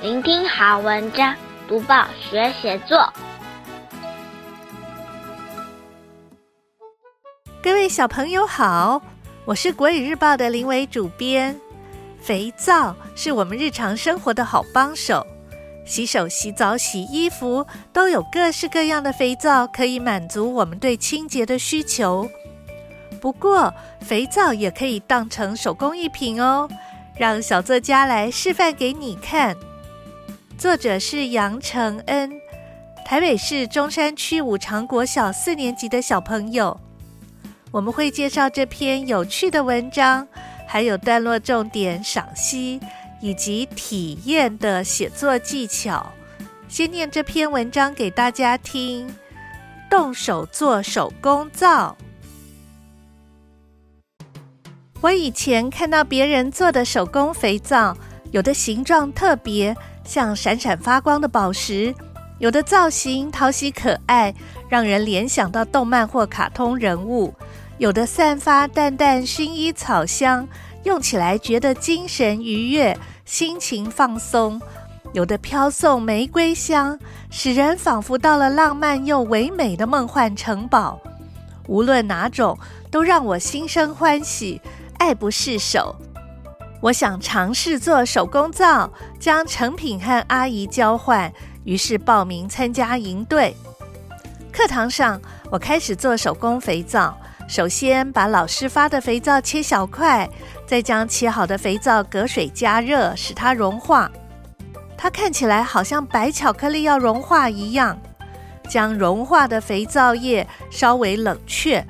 聆听好文章，读报学写作。各位小朋友好，我是国语日报的林伟主编。肥皂是我们日常生活的好帮手，洗手、洗澡、洗衣服都有各式各样的肥皂可以满足我们对清洁的需求。不过，肥皂也可以当成手工艺品哦。让小作家来示范给你看。作者是杨承恩，台北市中山区五常国小四年级的小朋友。我们会介绍这篇有趣的文章，还有段落重点赏析以及体验的写作技巧。先念这篇文章给大家听：动手做手工皂。我以前看到别人做的手工肥皂，有的形状特别，像闪闪发光的宝石；有的造型讨喜可爱，让人联想到动漫或卡通人物；有的散发淡淡薰衣草香，用起来觉得精神愉悦，心情放松；有的飘送玫瑰香，使人仿佛到了浪漫又唯美的梦幻城堡。无论哪种，都让我心生欢喜。爱不释手，我想尝试做手工皂，将成品和阿姨交换，于是报名参加营队。课堂上，我开始做手工肥皂。首先把老师发的肥皂切小块，再将切好的肥皂隔水加热，使它融化。它看起来好像白巧克力要融化一样。将融化的肥皂液稍微冷却。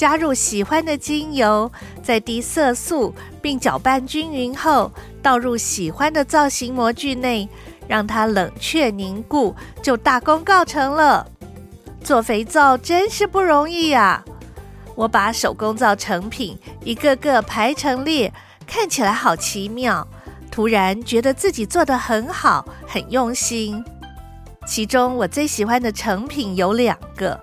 加入喜欢的精油，再滴色素，并搅拌均匀后，倒入喜欢的造型模具内，让它冷却凝固，就大功告成了。做肥皂真是不容易呀！我把手工皂成品一个个排成列，看起来好奇妙。突然觉得自己做得很好，很用心。其中我最喜欢的成品有两个。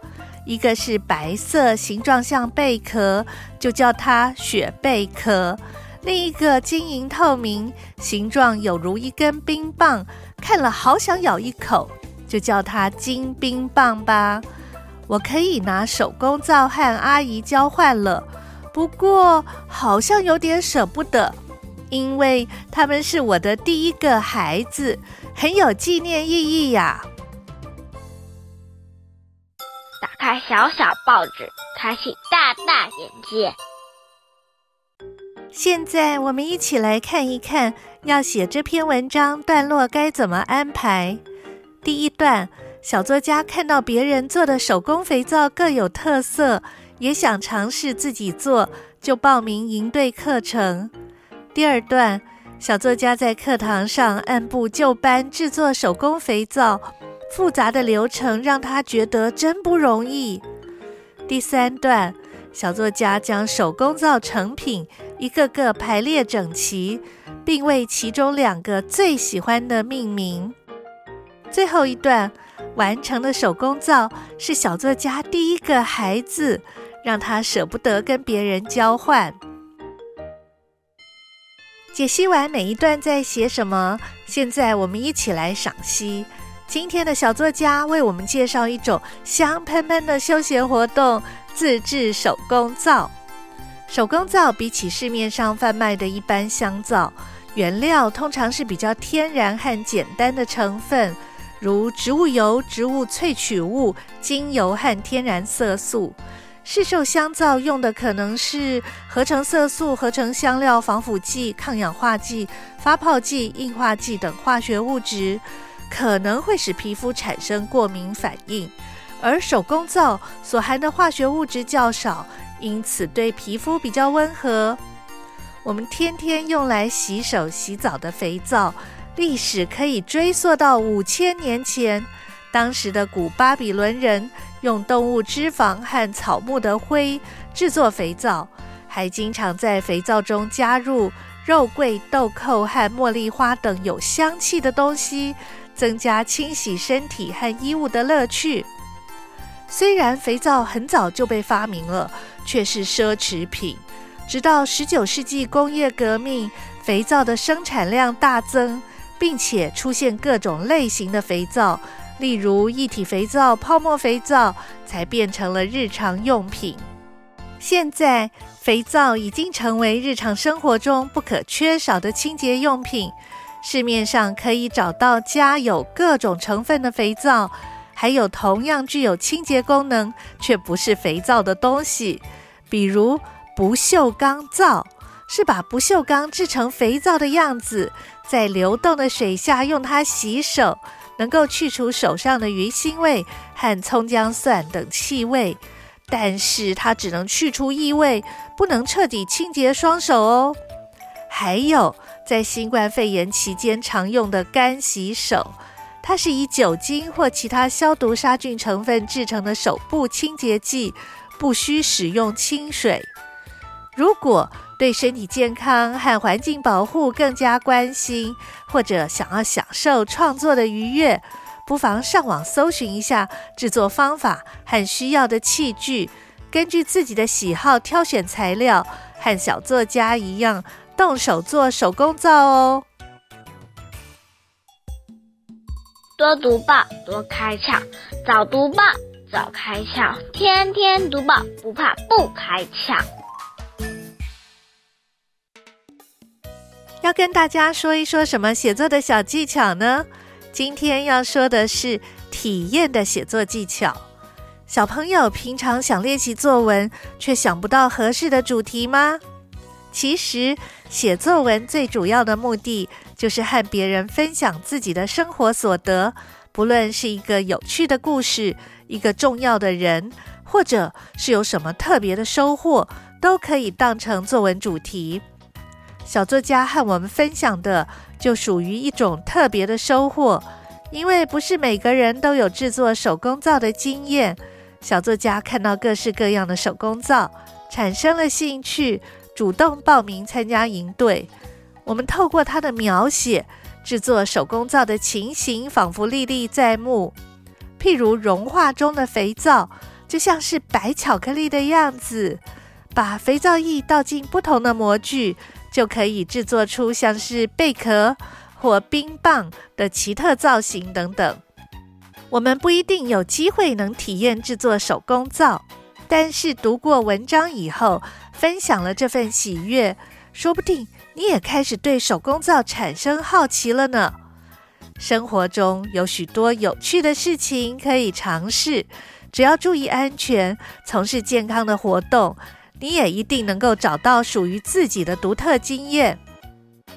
一个是白色，形状像贝壳，就叫它雪贝壳；另一个晶莹透明，形状有如一根冰棒，看了好想咬一口，就叫它金冰棒吧。我可以拿手工皂和阿姨交换了，不过好像有点舍不得，因为他们是我的第一个孩子，很有纪念意义呀。开小小报纸，开启大大眼界。现在我们一起来看一看，要写这篇文章段落该怎么安排。第一段，小作家看到别人做的手工肥皂各有特色，也想尝试自己做，就报名营队课程。第二段，小作家在课堂上按部就班制作手工肥皂。复杂的流程让他觉得真不容易。第三段，小作家将手工皂成品一个个排列整齐，并为其中两个最喜欢的命名。最后一段，完成的手工皂是小作家第一个孩子，让他舍不得跟别人交换。解析完每一段在写什么，现在我们一起来赏析。今天的小作家为我们介绍一种香喷喷的休闲活动——自制手工皂。手工皂比起市面上贩卖的一般香皂，原料通常是比较天然和简单的成分，如植物油、植物萃取物、精油和天然色素。市售香皂用的可能是合成色素、合成香料、防腐剂、抗氧化剂、发泡剂、硬化剂等化学物质。可能会使皮肤产生过敏反应，而手工皂所含的化学物质较少，因此对皮肤比较温和。我们天天用来洗手洗澡的肥皂，历史可以追溯到五千年前。当时的古巴比伦人用动物脂肪和草木的灰制作肥皂，还经常在肥皂中加入肉桂、豆蔻和茉莉花等有香气的东西。增加清洗身体和衣物的乐趣。虽然肥皂很早就被发明了，却是奢侈品。直到十九世纪工业革命，肥皂的生产量大增，并且出现各种类型的肥皂，例如液体肥皂、泡沫肥皂，才变成了日常用品。现在，肥皂已经成为日常生活中不可缺少的清洁用品。市面上可以找到加有各种成分的肥皂，还有同样具有清洁功能却不是肥皂的东西，比如不锈钢皂，是把不锈钢制成肥皂的样子，在流动的水下用它洗手，能够去除手上的鱼腥味和葱姜蒜等气味，但是它只能去除异味，不能彻底清洁双手哦。还有。在新冠肺炎期间常用的干洗手，它是以酒精或其他消毒杀菌成分制成的手部清洁剂，不需使用清水。如果对身体健康和环境保护更加关心，或者想要享受创作的愉悦，不妨上网搜寻一下制作方法和需要的器具，根据自己的喜好挑选材料，和小作家一样。动手做手工皂哦！多读报，多开窍；早读报，早开窍；天天读报，不怕不开窍。要跟大家说一说什么写作的小技巧呢？今天要说的是体验的写作技巧。小朋友平常想练习作文，却想不到合适的主题吗？其实写作文最主要的目的就是和别人分享自己的生活所得，不论是一个有趣的故事、一个重要的人，或者是有什么特别的收获，都可以当成作文主题。小作家和我们分享的就属于一种特别的收获，因为不是每个人都有制作手工皂的经验。小作家看到各式各样的手工皂，产生了兴趣。主动报名参加营队，我们透过他的描写，制作手工皂的情形仿佛历历在目。譬如融化中的肥皂，就像是白巧克力的样子。把肥皂液倒进不同的模具，就可以制作出像是贝壳或冰棒的奇特造型等等。我们不一定有机会能体验制作手工皂，但是读过文章以后，分享了这份喜悦，说不定你也开始对手工皂产生好奇了呢。生活中有许多有趣的事情可以尝试，只要注意安全，从事健康的活动，你也一定能够找到属于自己的独特经验。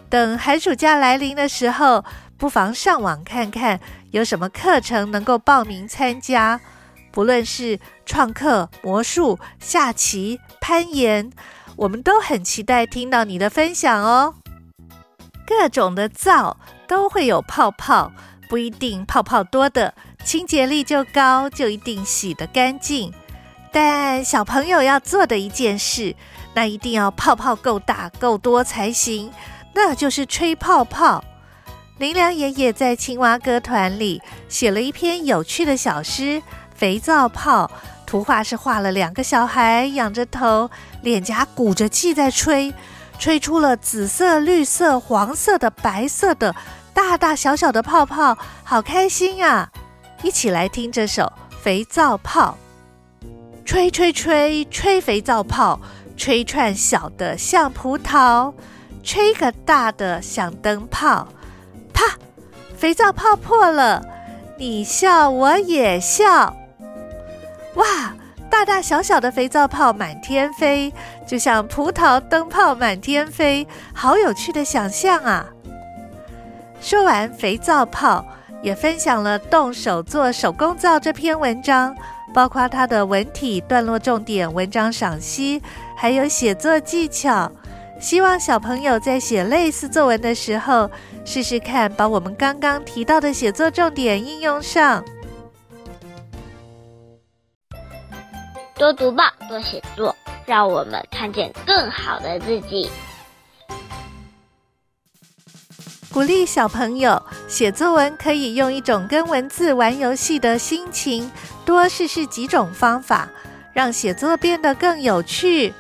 等寒暑假来临的时候，不妨上网看看有什么课程能够报名参加。不论是创客、魔术、下棋、攀岩，我们都很期待听到你的分享哦。各种的皂都会有泡泡，不一定泡泡多的清洁力就高，就一定洗得干净。但小朋友要做的一件事，那一定要泡泡够大、够多才行，那就是吹泡泡。林良爷爷在青蛙歌团里写了一篇有趣的小诗。肥皂泡图画是画了两个小孩仰着头，脸颊鼓着气在吹，吹出了紫色、绿色、黄色的、白色的，大大小小的泡泡，好开心啊！一起来听这首《肥皂泡》，吹吹吹吹肥皂泡，吹串小的像葡萄，吹个大的像灯泡，啪！肥皂泡破了，你笑我也笑。哇，大大小小的肥皂泡满天飞，就像葡萄灯泡满天飞，好有趣的想象啊！说完肥皂泡，也分享了动手做手工皂这篇文章，包括它的文体、段落重点、文章赏析，还有写作技巧。希望小朋友在写类似作文的时候，试试看把我们刚刚提到的写作重点应用上。多读报，多写作，让我们看见更好的自己。鼓励小朋友写作文，可以用一种跟文字玩游戏的心情，多试试几种方法，让写作变得更有趣。